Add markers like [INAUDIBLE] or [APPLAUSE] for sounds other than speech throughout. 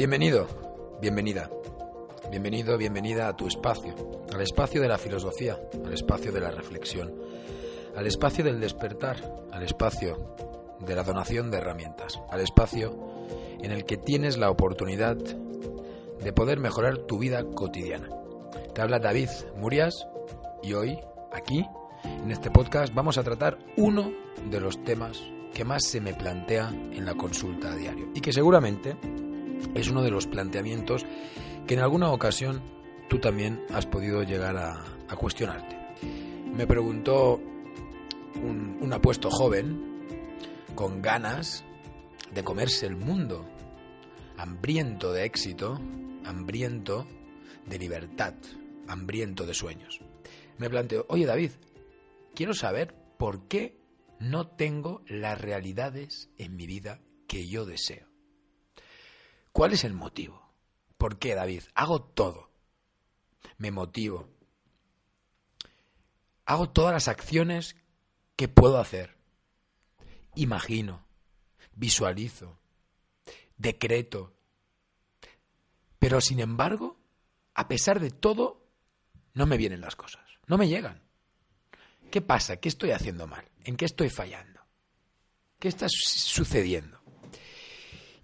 Bienvenido, bienvenida. Bienvenido, bienvenida a tu espacio, al espacio de la filosofía, al espacio de la reflexión, al espacio del despertar, al espacio de la donación de herramientas, al espacio en el que tienes la oportunidad de poder mejorar tu vida cotidiana. Te habla David Murias y hoy, aquí, en este podcast, vamos a tratar uno de los temas que más se me plantea en la consulta a diario y que seguramente es uno de los planteamientos que en alguna ocasión tú también has podido llegar a, cuestionarte. Me preguntó un, un apuesto joven con ganas de comerse el mundo, hambriento de éxito, hambriento de libertad, hambriento de sueños. Me planteó, oye David, quiero saber por qué no tengo las realidades en mi vida que yo deseo. ¿Cuál es el motivo? ¿Por qué, David? Hago todo. Me motivo. Hago todas las acciones que puedo hacer. Imagino, visualizo, decreto. Pero sin embargo, a pesar de todo, no me vienen las cosas. No me llegan. ¿Qué pasa? ¿Qué estoy haciendo mal? ¿En qué estoy fallando? ¿Qué está sucediendo?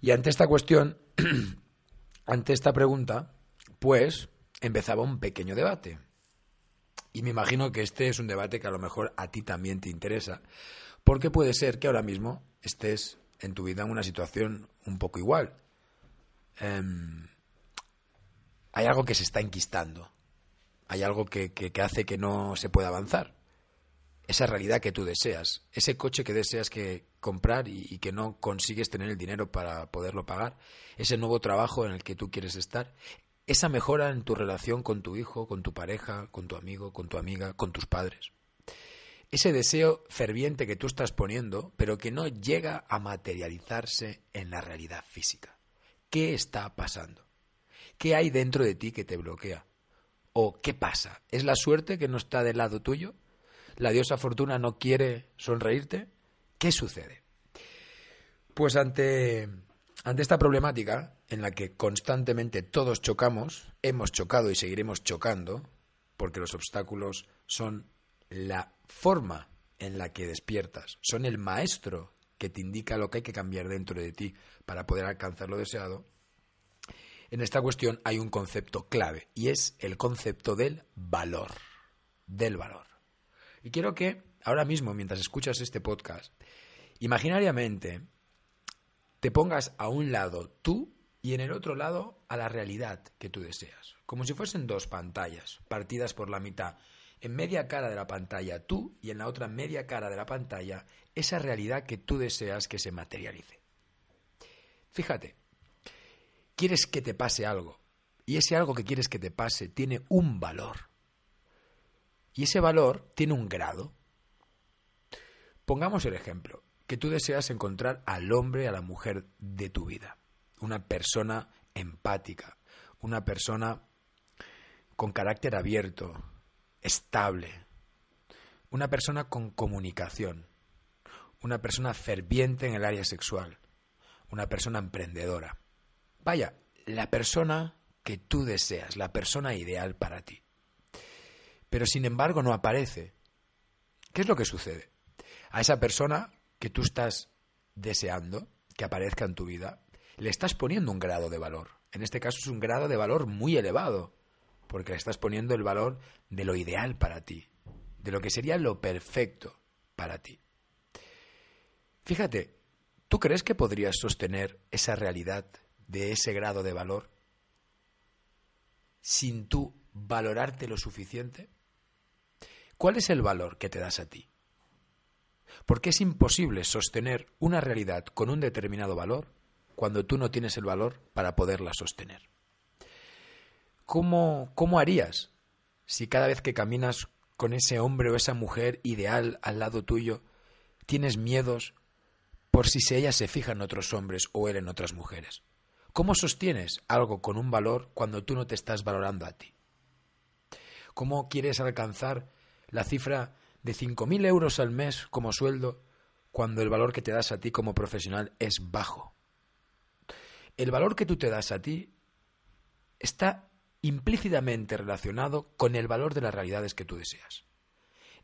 Y ante esta cuestión, [CLEARS THROAT] ante esta pregunta, pues empezaba un pequeño debate. Y me imagino que este es un debate que a lo mejor a ti también te interesa, porque puede ser que ahora mismo estés en tu vida en una situación un poco igual. Um, hay algo que se está enquistando, hay algo que, que hace que no se pueda avanzar. Esa realidad que tú deseas, ese coche que deseas que comprar y, y, que no consigues tener el dinero para poderlo pagar, ese nuevo trabajo en el que tú quieres estar, esa mejora en tu relación con tu hijo, con tu pareja, con tu amigo, con tu amiga, con tus padres. Ese deseo ferviente que tú estás poniendo, pero que no llega a materializarse en la realidad física. ¿Qué está pasando? ¿Qué hay dentro de ti que te bloquea? ¿O qué pasa? ¿Es la suerte que no está del lado tuyo? ¿La diosa fortuna no quiere sonreírte? ¿Qué sucede? Pues ante, ante esta problemática en la que constantemente todos chocamos, hemos chocado y seguiremos chocando, porque los obstáculos son la forma en la que despiertas, son el maestro que te indica lo que hay que cambiar dentro de ti para poder alcanzar lo deseado, en esta cuestión hay un concepto clave y es el concepto del valor, del valor. Y quiero que ahora mismo, mientras escuchas este podcast, imaginariamente te pongas a un lado tú y en el otro lado a la realidad que tú deseas. Como si fuesen dos pantallas partidas por la mitad. En media cara de la pantalla tú y en la otra media cara de la pantalla esa realidad que tú deseas que se materialice. Fíjate, quieres que te pase algo y ese algo que quieres que te pase tiene un valor. Y ese valor tiene un grado. Pongamos el ejemplo, que tú deseas encontrar al hombre, a la mujer de tu vida, una persona empática, una persona con carácter abierto, estable, una persona con comunicación, una persona ferviente en el área sexual, una persona emprendedora. Vaya, la persona que tú deseas, la persona ideal para ti pero sin embargo no aparece. ¿Qué es lo que sucede? A esa persona que tú estás deseando que aparezca en tu vida, le estás poniendo un grado de valor. En este caso es un grado de valor muy elevado, porque le estás poniendo el valor de lo ideal para ti, de lo que sería lo perfecto para ti. Fíjate, ¿tú crees que podrías sostener esa realidad de ese grado de valor sin tú valorarte lo suficiente? ¿Cuál es el valor que te das a ti? Porque es imposible sostener una realidad con un determinado valor cuando tú no tienes el valor para poderla sostener. ¿Cómo, cómo harías si cada vez que caminas con ese hombre o esa mujer ideal al lado tuyo, tienes miedos por si ella se fija en otros hombres o él en otras mujeres? ¿Cómo sostienes algo con un valor cuando tú no te estás valorando a ti? ¿Cómo quieres alcanzar la cifra de 5.000 euros al mes como sueldo cuando el valor que te das a ti como profesional es bajo? El valor que tú te das a ti está implícitamente relacionado con el valor de las realidades que tú deseas.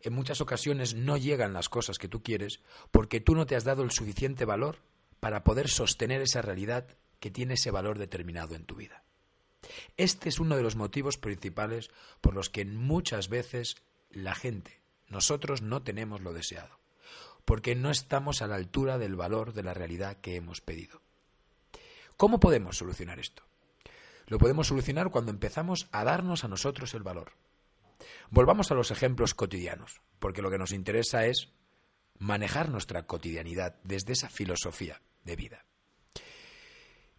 En muchas ocasiones no llegan las cosas que tú quieres porque tú no te has dado el suficiente valor para poder sostener esa realidad que tiene ese valor determinado en tu vida. Este es uno de los motivos principales por los que muchas veces la gente, nosotros no tenemos lo deseado, porque no estamos a la altura del valor de la realidad que hemos pedido. ¿Cómo podemos solucionar esto? Lo podemos solucionar cuando empezamos a darnos a nosotros el valor. Volvamos a los ejemplos cotidianos, porque lo que nos interesa es manejar nuestra cotidianidad desde esa filosofía de vida.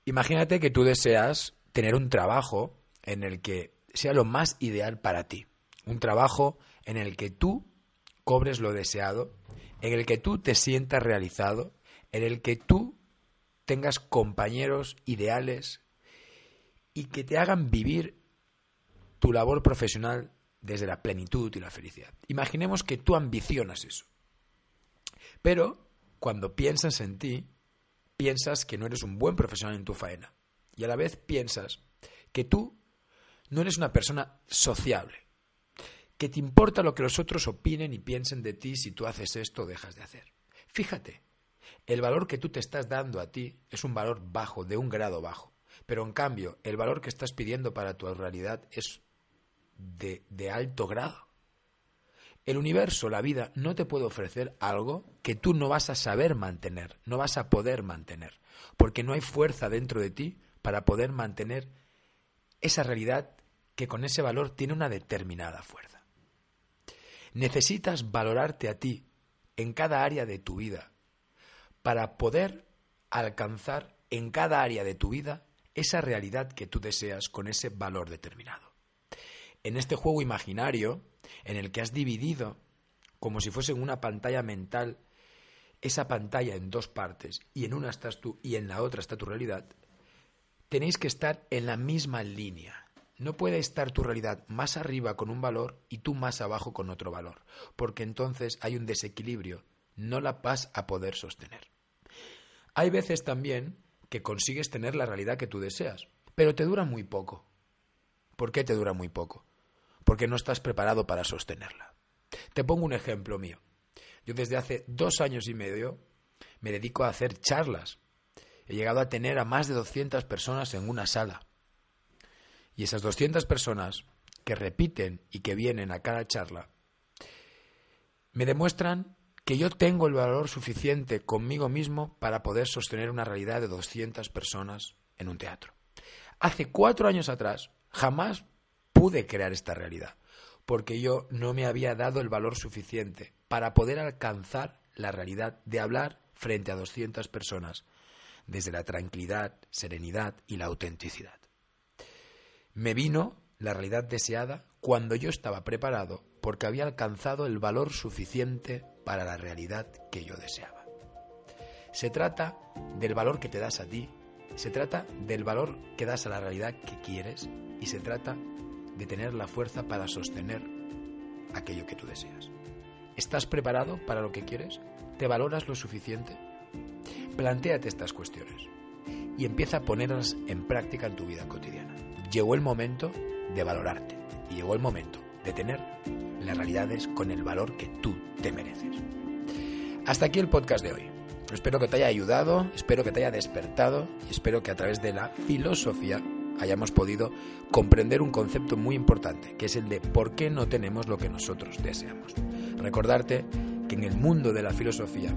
Imagínate que tú deseas tener un trabajo en el que sea lo más ideal para ti, un trabajo en el que tú cobres lo deseado, en el que tú te sientas realizado, en el que tú tengas compañeros ideales y que te hagan vivir tu labor profesional desde la plenitud y la felicidad. Imaginemos que tú ambicionas eso. Pero cuando piensas en ti, piensas que no eres un buen profesional en tu faena. Y a la vez piensas que tú no eres una persona sociable, que te importa lo que los otros opinen y piensen de ti si tú haces esto o dejas de hacer. Fíjate, el valor que tú te estás dando a ti es un valor bajo, de un grado bajo. Pero en cambio, el valor que estás pidiendo para tu realidad es de, de alto grado. El universo, la vida, no te puede ofrecer algo que tú no vas a saber mantener, no vas a poder mantener, porque no hay fuerza dentro de ti para poder mantener esa realidad que con ese valor tiene una determinada fuerza. Necesitas valorarte a ti en cada área de tu vida para poder alcanzar en cada área de tu vida esa realidad que tú deseas con ese valor determinado. En este juego imaginario, en el que has dividido, como si fuese una pantalla mental, esa pantalla en dos partes, y en una estás tú y en la otra está tu realidad, tenéis que estar en la misma línea. No puede estar tu realidad más arriba con un valor y tú más abajo con otro valor, porque entonces hay un desequilibrio, no la vas a poder sostener. Hay veces también que consigues tener la realidad que tú deseas, pero te dura muy poco. ¿Por qué te dura muy poco? Porque no estás preparado para sostenerla. Te pongo un ejemplo mío. Yo desde hace dos años y medio me dedico a hacer charlas. He llegado a tener a más de 200 personas en una sala. Y esas 200 personas que repiten y que vienen a cada charla me demuestran que yo tengo el valor suficiente conmigo mismo para poder sostener una realidad de 200 personas en un teatro. Hace cuatro años atrás jamás pude crear esta realidad, porque yo no me había dado el valor suficiente para poder alcanzar la realidad de hablar frente a 200 personas desde la tranquilidad, serenidad y la autenticidad. Me vino la realidad deseada cuando yo estaba preparado porque había alcanzado el valor suficiente para la realidad que yo deseaba. Se trata del valor que te das a ti, se trata del valor que das a la realidad que quieres y se trata de tener la fuerza para sostener aquello que tú deseas. ¿Estás preparado para lo que quieres? ¿Te valoras lo suficiente? Plantéate estas cuestiones y empieza a ponerlas en práctica en tu vida cotidiana. Llegó el momento de valorarte y llegó el momento de tener las realidades con el valor que tú te mereces. Hasta aquí el podcast de hoy. Espero que te haya ayudado, espero que te haya despertado y espero que a través de la filosofía hayamos podido comprender un concepto muy importante, que es el de por qué no tenemos lo que nosotros deseamos. Recordarte que en el mundo de la filosofía,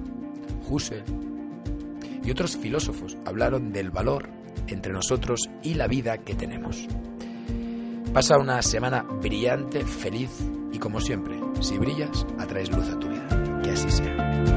Husserl y otros filósofos hablaron del valor entre nosotros y la vida que tenemos. Pasa una semana brillante, feliz y como siempre, Si brillas, atraes luz a tu vida. Que así sea.